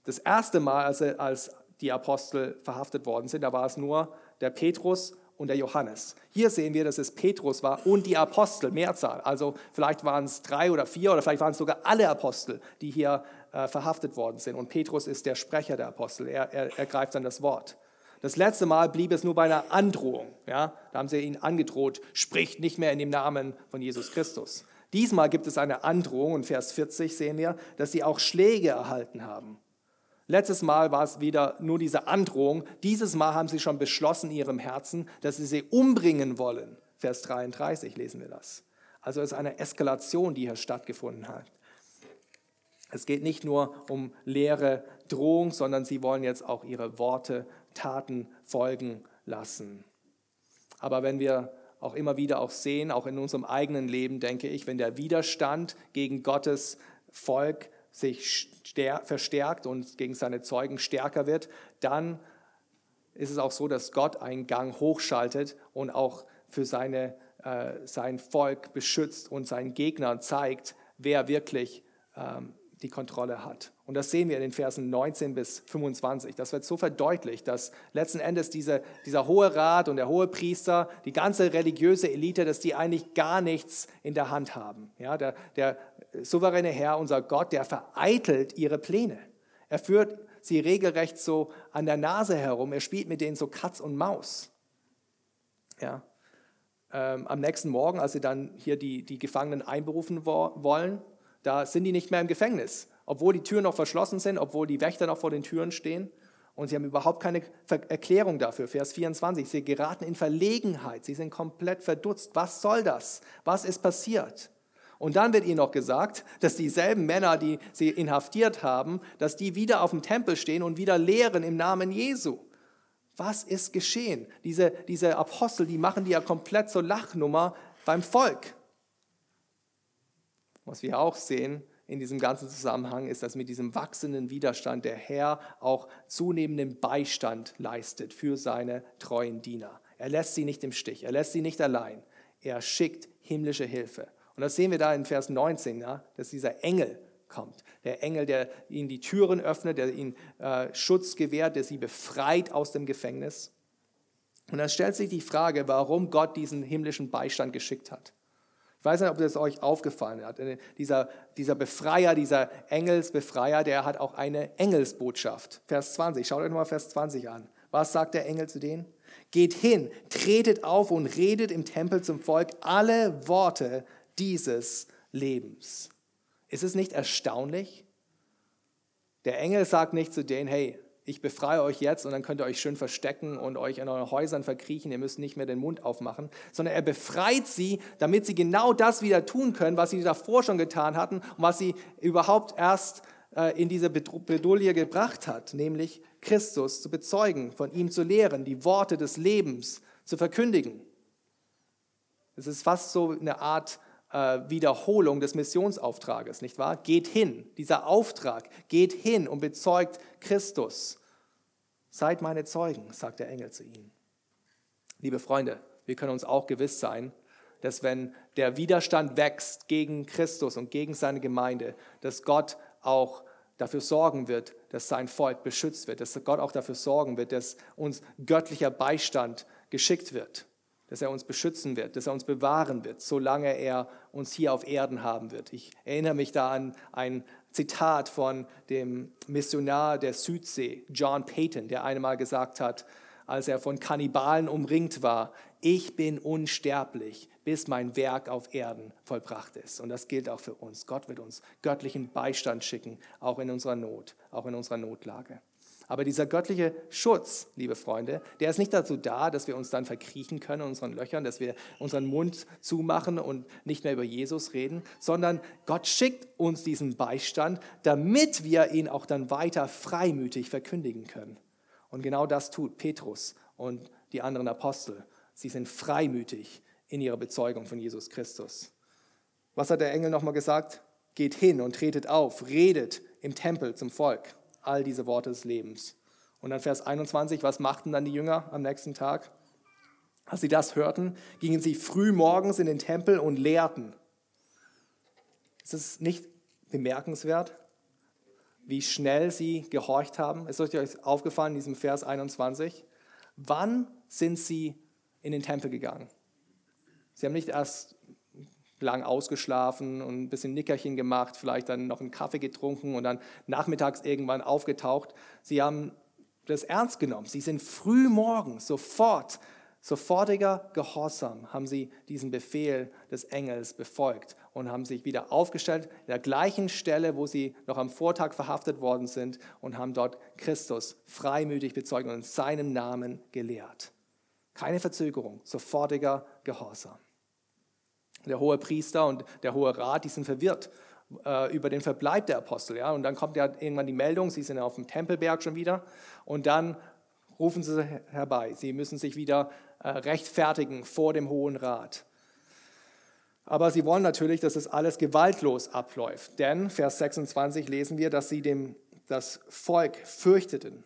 Das erste Mal, als, als die Apostel verhaftet worden sind, da war es nur der Petrus und der Johannes. Hier sehen wir, dass es Petrus war und die Apostel, Mehrzahl. Also vielleicht waren es drei oder vier oder vielleicht waren es sogar alle Apostel, die hier äh, verhaftet worden sind. Und Petrus ist der Sprecher der Apostel. Er, er, er greift dann das Wort. Das letzte Mal blieb es nur bei einer Androhung. Ja? Da haben sie ihn angedroht, spricht nicht mehr in dem Namen von Jesus Christus. Diesmal gibt es eine Androhung und Vers 40 sehen wir, dass sie auch Schläge erhalten haben. Letztes Mal war es wieder nur diese Androhung. Dieses Mal haben sie schon beschlossen in ihrem Herzen, dass sie sie umbringen wollen. Vers 33 lesen wir das. Also es ist eine Eskalation, die hier stattgefunden hat. Es geht nicht nur um leere Drohung, sondern sie wollen jetzt auch ihre Worte, Taten folgen lassen. Aber wenn wir auch immer wieder auch sehen, auch in unserem eigenen Leben, denke ich, wenn der Widerstand gegen Gottes Volk sich verstärkt und gegen seine Zeugen stärker wird, dann ist es auch so, dass Gott einen Gang hochschaltet und auch für seine, äh, sein Volk beschützt und seinen Gegnern zeigt, wer wirklich ähm, die Kontrolle hat. Und das sehen wir in den Versen 19 bis 25. Das wird so verdeutlicht, dass letzten Endes diese, dieser hohe Rat und der hohe Priester, die ganze religiöse Elite, dass die eigentlich gar nichts in der Hand haben. Ja, der, der souveräne Herr, unser Gott, der vereitelt ihre Pläne. Er führt sie regelrecht so an der Nase herum. Er spielt mit denen so Katz und Maus. Ja. Ähm, am nächsten Morgen, als sie dann hier die, die Gefangenen einberufen wo wollen, da sind die nicht mehr im Gefängnis, obwohl die Türen noch verschlossen sind, obwohl die Wächter noch vor den Türen stehen. Und sie haben überhaupt keine Erklärung dafür. Vers 24, sie geraten in Verlegenheit, sie sind komplett verdutzt. Was soll das? Was ist passiert? Und dann wird ihnen noch gesagt, dass dieselben Männer, die sie inhaftiert haben, dass die wieder auf dem Tempel stehen und wieder lehren im Namen Jesu. Was ist geschehen? Diese, diese Apostel, die machen die ja komplett zur Lachnummer beim Volk. Was wir auch sehen in diesem ganzen Zusammenhang ist, dass mit diesem wachsenden Widerstand der Herr auch zunehmenden Beistand leistet für seine treuen Diener. Er lässt sie nicht im Stich, er lässt sie nicht allein. Er schickt himmlische Hilfe. Und das sehen wir da in Vers 19, ja, dass dieser Engel kommt. Der Engel, der ihnen die Türen öffnet, der ihnen äh, Schutz gewährt, der sie befreit aus dem Gefängnis. Und dann stellt sich die Frage, warum Gott diesen himmlischen Beistand geschickt hat. Ich weiß nicht, ob das euch aufgefallen hat. Äh, dieser, dieser Befreier, dieser Engelsbefreier, der hat auch eine Engelsbotschaft. Vers 20, schaut euch mal Vers 20 an. Was sagt der Engel zu denen? Geht hin, tretet auf und redet im Tempel zum Volk alle Worte dieses Lebens. Ist es nicht erstaunlich? Der Engel sagt nicht zu denen, hey, ich befreie euch jetzt und dann könnt ihr euch schön verstecken und euch in euren Häusern verkriechen, ihr müsst nicht mehr den Mund aufmachen, sondern er befreit sie, damit sie genau das wieder tun können, was sie davor schon getan hatten und was sie überhaupt erst äh, in diese Bredouille gebracht hat, nämlich Christus zu bezeugen, von ihm zu lehren, die Worte des Lebens zu verkündigen. Es ist fast so eine Art Wiederholung des Missionsauftrages, nicht wahr? Geht hin, dieser Auftrag, geht hin und bezeugt Christus. Seid meine Zeugen, sagt der Engel zu ihnen. Liebe Freunde, wir können uns auch gewiss sein, dass wenn der Widerstand wächst gegen Christus und gegen seine Gemeinde, dass Gott auch dafür sorgen wird, dass sein Volk beschützt wird, dass Gott auch dafür sorgen wird, dass uns göttlicher Beistand geschickt wird dass er uns beschützen wird, dass er uns bewahren wird, solange er uns hier auf Erden haben wird. Ich erinnere mich da an ein Zitat von dem Missionar der Südsee, John Payton, der einmal gesagt hat, als er von Kannibalen umringt war, ich bin unsterblich, bis mein Werk auf Erden vollbracht ist. Und das gilt auch für uns. Gott wird uns göttlichen Beistand schicken, auch in unserer Not, auch in unserer Notlage. Aber dieser göttliche Schutz, liebe Freunde, der ist nicht dazu da, dass wir uns dann verkriechen können in unseren Löchern, dass wir unseren Mund zumachen und nicht mehr über Jesus reden, sondern Gott schickt uns diesen Beistand, damit wir ihn auch dann weiter freimütig verkündigen können. Und genau das tut Petrus und die anderen Apostel. Sie sind freimütig in ihrer Bezeugung von Jesus Christus. Was hat der Engel nochmal gesagt? Geht hin und tretet auf, redet im Tempel zum Volk all diese Worte des Lebens. Und dann Vers 21, was machten dann die Jünger am nächsten Tag? Als sie das hörten, gingen sie früh morgens in den Tempel und lehrten. Ist es nicht bemerkenswert, wie schnell sie gehorcht haben? Ist euch aufgefallen in diesem Vers 21? Wann sind sie in den Tempel gegangen? Sie haben nicht erst lang ausgeschlafen und ein bisschen Nickerchen gemacht, vielleicht dann noch einen Kaffee getrunken und dann nachmittags irgendwann aufgetaucht. Sie haben das ernst genommen. Sie sind früh morgens sofort, sofortiger Gehorsam, haben sie diesen Befehl des Engels befolgt und haben sich wieder aufgestellt, in der gleichen Stelle, wo sie noch am Vortag verhaftet worden sind und haben dort Christus freimütig bezeugt und in seinem Namen gelehrt. Keine Verzögerung, sofortiger Gehorsam. Der hohe Priester und der hohe Rat, die sind verwirrt äh, über den Verbleib der Apostel. Ja? Und dann kommt ja irgendwann die Meldung, sie sind auf dem Tempelberg schon wieder. Und dann rufen sie herbei. Sie müssen sich wieder äh, rechtfertigen vor dem Hohen Rat. Aber sie wollen natürlich, dass es alles gewaltlos abläuft. Denn, Vers 26 lesen wir, dass sie dem, das Volk fürchteten.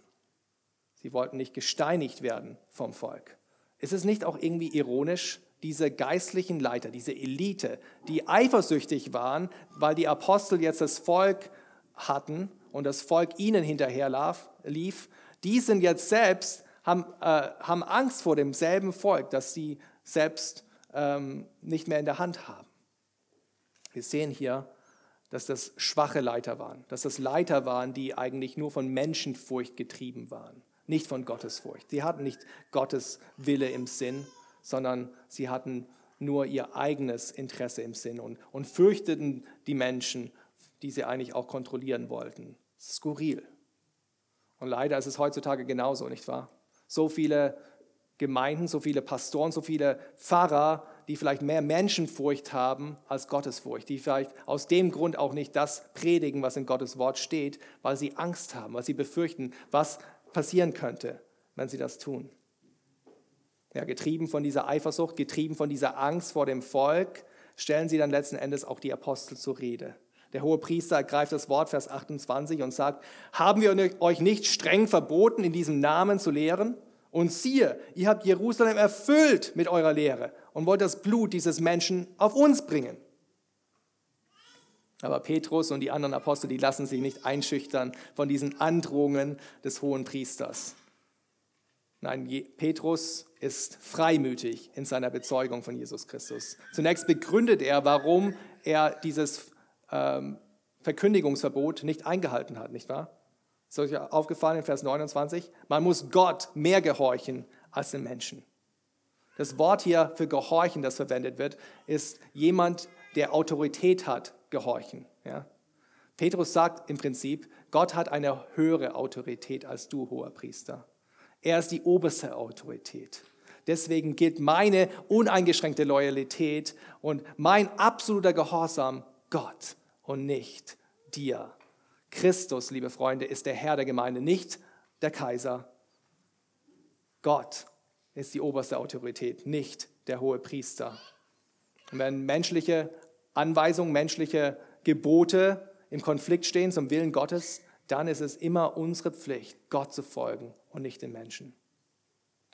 Sie wollten nicht gesteinigt werden vom Volk. Ist es nicht auch irgendwie ironisch, diese geistlichen Leiter, diese Elite, die eifersüchtig waren, weil die Apostel jetzt das Volk hatten und das Volk ihnen hinterher lief, die sind jetzt selbst, haben, äh, haben Angst vor demselben Volk, das sie selbst ähm, nicht mehr in der Hand haben. Wir sehen hier, dass das schwache Leiter waren, dass das Leiter waren, die eigentlich nur von Menschenfurcht getrieben waren, nicht von Gottesfurcht. Sie hatten nicht Gottes Wille im Sinn, sondern sie hatten nur ihr eigenes Interesse im Sinn und, und fürchteten die Menschen, die sie eigentlich auch kontrollieren wollten. Skurril. Und leider ist es heutzutage genauso, nicht wahr? So viele Gemeinden, so viele Pastoren, so viele Pfarrer, die vielleicht mehr Menschenfurcht haben als Gottesfurcht, die vielleicht aus dem Grund auch nicht das predigen, was in Gottes Wort steht, weil sie Angst haben, weil sie befürchten, was passieren könnte, wenn sie das tun. Ja, getrieben von dieser Eifersucht, getrieben von dieser Angst vor dem Volk, stellen sie dann letzten Endes auch die Apostel zur Rede. Der hohe Priester ergreift das Wort, Vers 28, und sagt, haben wir euch nicht streng verboten, in diesem Namen zu lehren? Und siehe, ihr habt Jerusalem erfüllt mit eurer Lehre und wollt das Blut dieses Menschen auf uns bringen. Aber Petrus und die anderen Apostel, die lassen sich nicht einschüchtern von diesen Androhungen des hohen Priesters. Nein, Petrus ist freimütig in seiner Bezeugung von Jesus Christus. Zunächst begründet er, warum er dieses ähm, Verkündigungsverbot nicht eingehalten hat, nicht wahr? Ist euch aufgefallen in Vers 29? Man muss Gott mehr gehorchen als den Menschen. Das Wort hier für gehorchen, das verwendet wird, ist jemand, der Autorität hat, gehorchen. Ja? Petrus sagt im Prinzip, Gott hat eine höhere Autorität als du, hoher Priester. Er ist die oberste Autorität. Deswegen gilt meine uneingeschränkte Loyalität und mein absoluter Gehorsam Gott und nicht dir. Christus, liebe Freunde, ist der Herr der Gemeinde, nicht der Kaiser. Gott ist die oberste Autorität, nicht der hohe Priester. Und wenn menschliche Anweisungen, menschliche Gebote im Konflikt stehen zum Willen Gottes, dann ist es immer unsere Pflicht, Gott zu folgen und nicht den Menschen.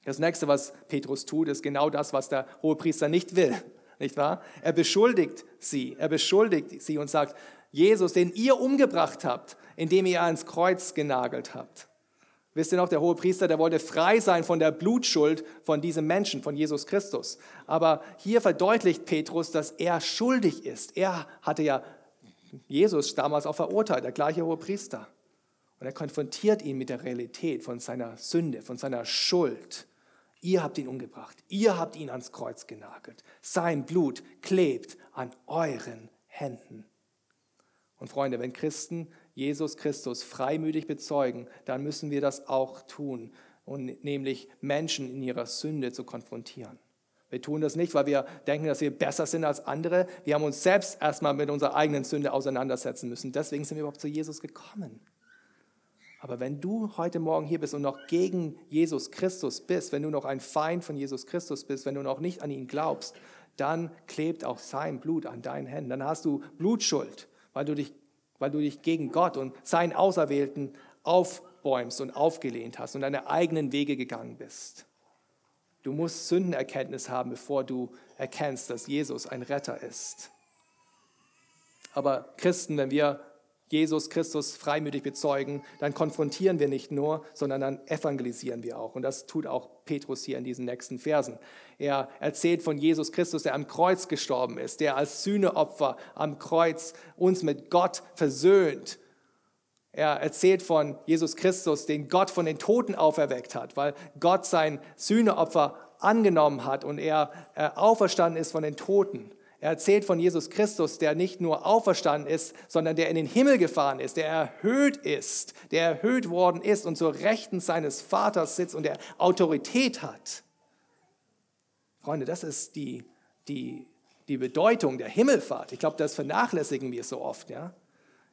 Das nächste, was Petrus tut, ist genau das, was der Hohepriester nicht will. <laughs> Nicht wahr? Er beschuldigt sie. Er beschuldigt sie und sagt, Jesus, den ihr umgebracht habt, indem ihr ans Kreuz genagelt habt. Wisst ihr noch, der Hohepriester, der wollte frei sein von der Blutschuld von diesem Menschen, von Jesus Christus. Aber hier verdeutlicht Petrus, dass er schuldig ist. Er hatte ja Jesus damals auch verurteilt, der gleiche Hohepriester. Und er konfrontiert ihn mit der Realität von seiner Sünde, von seiner Schuld. Ihr habt ihn umgebracht, ihr habt ihn ans Kreuz genagelt. Sein Blut klebt an euren Händen. Und Freunde, wenn Christen Jesus Christus freimütig bezeugen, dann müssen wir das auch tun, und nämlich Menschen in ihrer Sünde zu konfrontieren. Wir tun das nicht, weil wir denken, dass wir besser sind als andere. Wir haben uns selbst erstmal mit unserer eigenen Sünde auseinandersetzen müssen. Deswegen sind wir überhaupt zu Jesus gekommen. Aber wenn du heute Morgen hier bist und noch gegen Jesus Christus bist, wenn du noch ein Feind von Jesus Christus bist, wenn du noch nicht an ihn glaubst, dann klebt auch sein Blut an deinen Händen. Dann hast du Blutschuld, weil du dich, weil du dich gegen Gott und seinen Auserwählten aufbäumst und aufgelehnt hast und deine eigenen Wege gegangen bist. Du musst Sündenerkenntnis haben, bevor du erkennst, dass Jesus ein Retter ist. Aber Christen, wenn wir Jesus Christus freimütig bezeugen, dann konfrontieren wir nicht nur, sondern dann evangelisieren wir auch. Und das tut auch Petrus hier in diesen nächsten Versen. Er erzählt von Jesus Christus, der am Kreuz gestorben ist, der als Sühneopfer am Kreuz uns mit Gott versöhnt. Er erzählt von Jesus Christus, den Gott von den Toten auferweckt hat, weil Gott sein Sühneopfer angenommen hat und er auferstanden ist von den Toten. Er erzählt von Jesus Christus, der nicht nur auferstanden ist, sondern der in den Himmel gefahren ist, der erhöht ist, der erhöht worden ist und zur Rechten seines Vaters sitzt und der Autorität hat. Freunde, das ist die, die, die Bedeutung der Himmelfahrt. Ich glaube, das vernachlässigen wir so oft. Ja?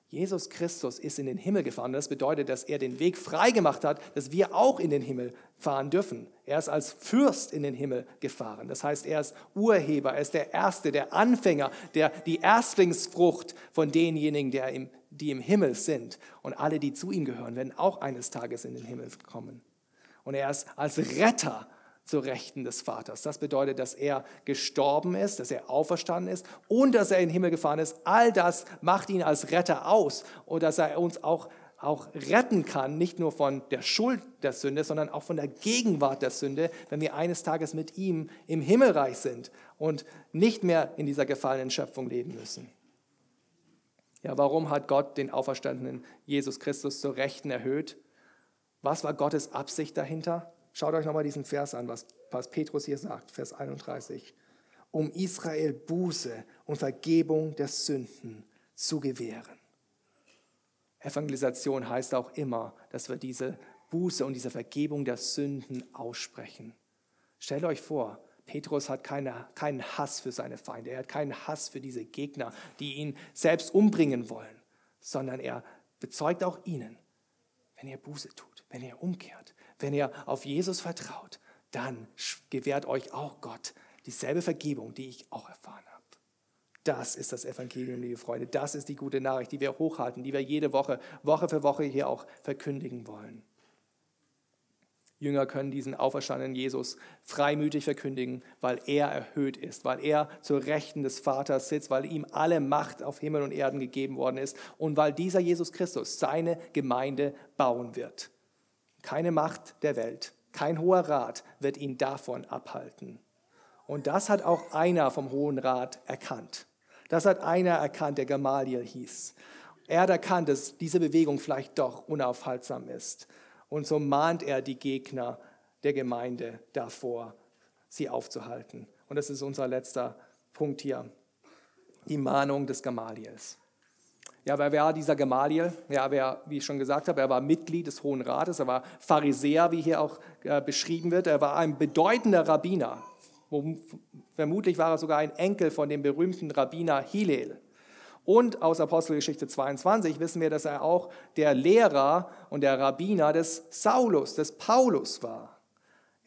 Jesus Christus ist in den Himmel gefahren. Das bedeutet, dass er den Weg freigemacht hat, dass wir auch in den Himmel fahren dürfen. Er ist als Fürst in den Himmel gefahren. Das heißt, er ist Urheber, er ist der Erste, der Anfänger, der, die Erstlingsfrucht von denjenigen, der im, die im Himmel sind. Und alle, die zu ihm gehören, werden auch eines Tages in den Himmel kommen. Und er ist als Retter zur Rechten des Vaters. Das bedeutet, dass er gestorben ist, dass er auferstanden ist und dass er in den Himmel gefahren ist. All das macht ihn als Retter aus und dass er uns auch auch retten kann, nicht nur von der Schuld der Sünde, sondern auch von der Gegenwart der Sünde, wenn wir eines Tages mit ihm im Himmelreich sind und nicht mehr in dieser gefallenen Schöpfung leben müssen. Ja, warum hat Gott den auferstandenen Jesus Christus zur Rechten erhöht? Was war Gottes Absicht dahinter? Schaut euch nochmal diesen Vers an, was, was Petrus hier sagt, Vers 31. Um Israel Buße und Vergebung der Sünden zu gewähren. Evangelisation heißt auch immer, dass wir diese Buße und diese Vergebung der Sünden aussprechen. Stellt euch vor, Petrus hat keine, keinen Hass für seine Feinde, er hat keinen Hass für diese Gegner, die ihn selbst umbringen wollen, sondern er bezeugt auch ihnen, wenn ihr Buße tut, wenn ihr umkehrt, wenn ihr auf Jesus vertraut, dann gewährt euch auch Gott dieselbe Vergebung, die ich auch erfahren habe. Das ist das Evangelium, liebe Freunde. Das ist die gute Nachricht, die wir hochhalten, die wir jede Woche, Woche für Woche hier auch verkündigen wollen. Jünger können diesen auferstandenen Jesus freimütig verkündigen, weil er erhöht ist, weil er zur Rechten des Vaters sitzt, weil ihm alle Macht auf Himmel und Erden gegeben worden ist und weil dieser Jesus Christus seine Gemeinde bauen wird. Keine Macht der Welt, kein hoher Rat wird ihn davon abhalten. Und das hat auch einer vom Hohen Rat erkannt. Das hat einer erkannt, der Gamaliel hieß. Er hat erkannt, dass diese Bewegung vielleicht doch unaufhaltsam ist. Und so mahnt er die Gegner der Gemeinde davor, sie aufzuhalten. Und das ist unser letzter Punkt hier. Die Mahnung des Gamaliels. Ja, wer war dieser Gamaliel? Ja, wer, wie ich schon gesagt habe, er war Mitglied des Hohen Rates, er war Pharisäer, wie hier auch äh, beschrieben wird. Er war ein bedeutender Rabbiner, Vermutlich war er sogar ein Enkel von dem berühmten Rabbiner Hillel. Und aus Apostelgeschichte 22 wissen wir, dass er auch der Lehrer und der Rabbiner des Saulus, des Paulus war.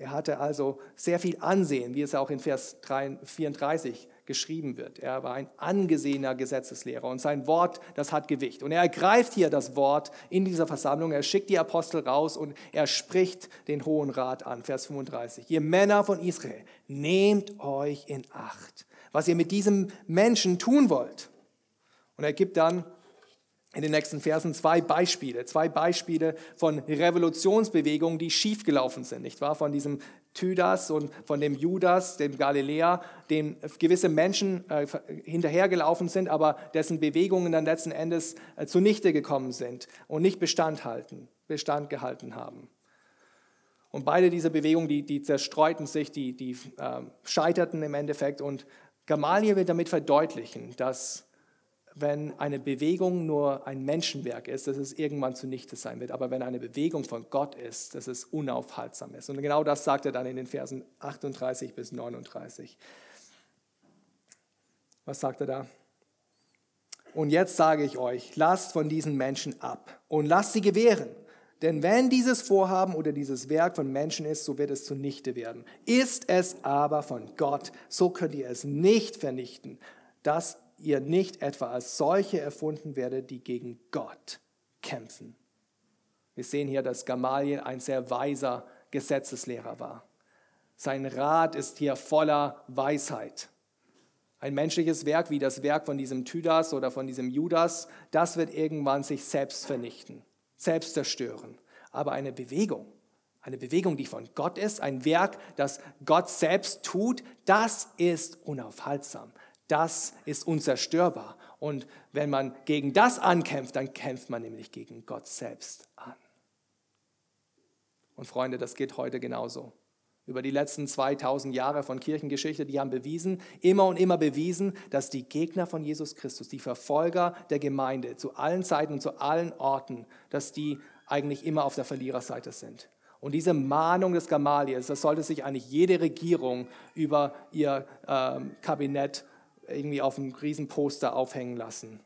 Er hatte also sehr viel Ansehen, wie es auch in Vers 34 geschrieben wird. Er war ein angesehener Gesetzeslehrer und sein Wort, das hat Gewicht. Und er ergreift hier das Wort in dieser Versammlung, er schickt die Apostel raus und er spricht den Hohen Rat an, Vers 35. Ihr Männer von Israel, nehmt euch in Acht, was ihr mit diesem Menschen tun wollt. Und er gibt dann in den nächsten Versen zwei Beispiele, zwei Beispiele von Revolutionsbewegungen, die schiefgelaufen sind, nicht wahr? Von diesem Tydas und von dem Judas, dem Galiläer, dem gewisse Menschen äh, hinterhergelaufen sind, aber dessen Bewegungen dann letzten Endes äh, zunichte gekommen sind und nicht Bestand, halten, Bestand gehalten haben. Und beide diese Bewegungen, die, die zerstreuten sich, die, die äh, scheiterten im Endeffekt. Und Gamaliel will damit verdeutlichen, dass wenn eine Bewegung nur ein Menschenwerk ist, dass es irgendwann zunichte sein wird. Aber wenn eine Bewegung von Gott ist, dass es unaufhaltsam ist. Und genau das sagt er dann in den Versen 38 bis 39. Was sagt er da? Und jetzt sage ich euch, lasst von diesen Menschen ab und lasst sie gewähren. Denn wenn dieses Vorhaben oder dieses Werk von Menschen ist, so wird es zunichte werden. Ist es aber von Gott, so könnt ihr es nicht vernichten. Das ihr nicht etwa als solche erfunden werdet, die gegen Gott kämpfen. Wir sehen hier, dass Gamaliel ein sehr weiser Gesetzeslehrer war. Sein Rat ist hier voller Weisheit. Ein menschliches Werk wie das Werk von diesem Tydas oder von diesem Judas, das wird irgendwann sich selbst vernichten, selbst zerstören. Aber eine Bewegung, eine Bewegung, die von Gott ist, ein Werk, das Gott selbst tut, das ist unaufhaltsam. Das ist unzerstörbar. Und wenn man gegen das ankämpft, dann kämpft man nämlich gegen Gott selbst an. Und Freunde, das geht heute genauso. Über die letzten 2000 Jahre von Kirchengeschichte, die haben bewiesen, immer und immer bewiesen, dass die Gegner von Jesus Christus, die Verfolger der Gemeinde zu allen Zeiten und zu allen Orten, dass die eigentlich immer auf der Verliererseite sind. Und diese Mahnung des Gamaliels, das sollte sich eigentlich jede Regierung über ihr ähm, Kabinett irgendwie auf einem Riesenposter aufhängen lassen.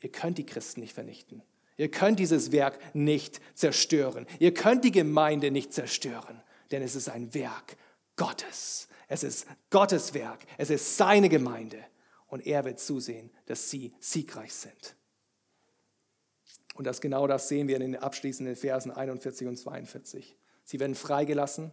Ihr könnt die Christen nicht vernichten. Ihr könnt dieses Werk nicht zerstören. Ihr könnt die Gemeinde nicht zerstören. denn es ist ein Werk Gottes. Es ist Gottes Werk. Es ist seine Gemeinde. Und er wird zusehen, dass sie siegreich sind. Und das genau das sehen wir in den abschließenden Versen 41 und 42. Sie werden freigelassen.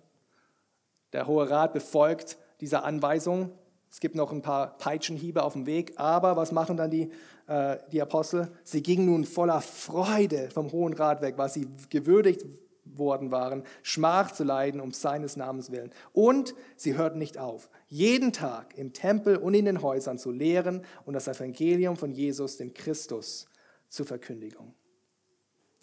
Der Hohe Rat befolgt diese Anweisung. Es gibt noch ein paar Peitschenhiebe auf dem Weg, aber was machen dann die, äh, die Apostel? Sie gingen nun voller Freude vom Hohen Rat weg, weil sie gewürdigt worden waren, Schmach zu leiden um seines Namens willen. Und sie hörten nicht auf, jeden Tag im Tempel und in den Häusern zu lehren und das Evangelium von Jesus, dem Christus, zur Verkündigung.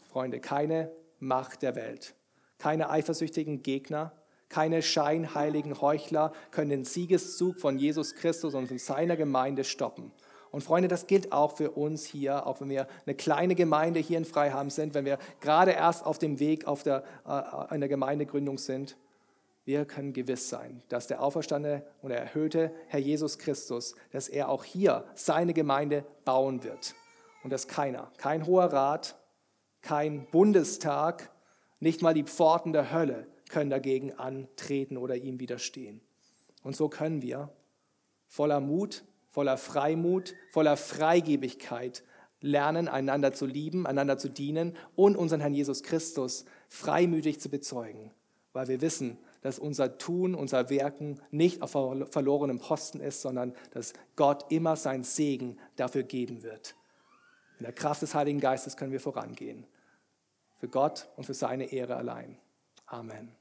Freunde, keine Macht der Welt, keine eifersüchtigen Gegner, keine scheinheiligen Heuchler können den Siegeszug von Jesus Christus und von seiner Gemeinde stoppen. Und Freunde, das gilt auch für uns hier, auch wenn wir eine kleine Gemeinde hier in Freiham sind, wenn wir gerade erst auf dem Weg auf der, äh, einer Gemeindegründung sind. Wir können gewiss sein, dass der auferstandene und erhöhte Herr Jesus Christus, dass er auch hier seine Gemeinde bauen wird. Und dass keiner, kein hoher Rat, kein Bundestag, nicht mal die Pforten der Hölle können dagegen antreten oder ihm widerstehen. Und so können wir voller Mut, voller Freimut, voller Freigebigkeit lernen, einander zu lieben, einander zu dienen und unseren Herrn Jesus Christus freimütig zu bezeugen, weil wir wissen, dass unser Tun, unser Werken nicht auf verlorenem Posten ist, sondern dass Gott immer seinen Segen dafür geben wird. In der Kraft des Heiligen Geistes können wir vorangehen. Für Gott und für seine Ehre allein. Amen.